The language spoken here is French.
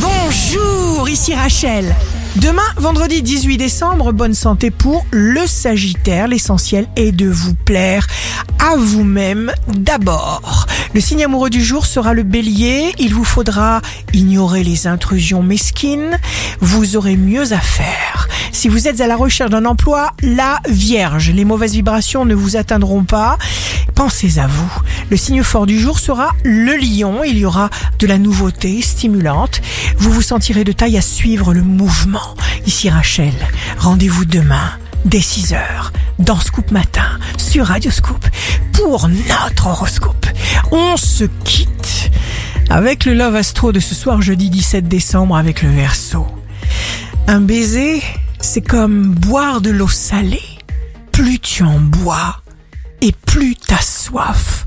Bonjour, ici Rachel. Demain, vendredi 18 décembre, bonne santé pour le Sagittaire. L'essentiel est de vous plaire à vous-même d'abord. Le signe amoureux du jour sera le bélier. Il vous faudra ignorer les intrusions mesquines. Vous aurez mieux à faire. Si vous êtes à la recherche d'un emploi, la vierge, les mauvaises vibrations ne vous atteindront pas. Pensez à vous. Le signe fort du jour sera le lion. Il y aura de la nouveauté stimulante. Vous vous sentirez de taille à suivre le mouvement. Ici Rachel. Rendez-vous demain dès 6h dans Scoop Matin sur Radio Scoop pour notre horoscope. On se quitte avec le Love Astro de ce soir jeudi 17 décembre avec le Verseau. Un baiser, c'est comme boire de l'eau salée. Plus tu en bois et plus ta soif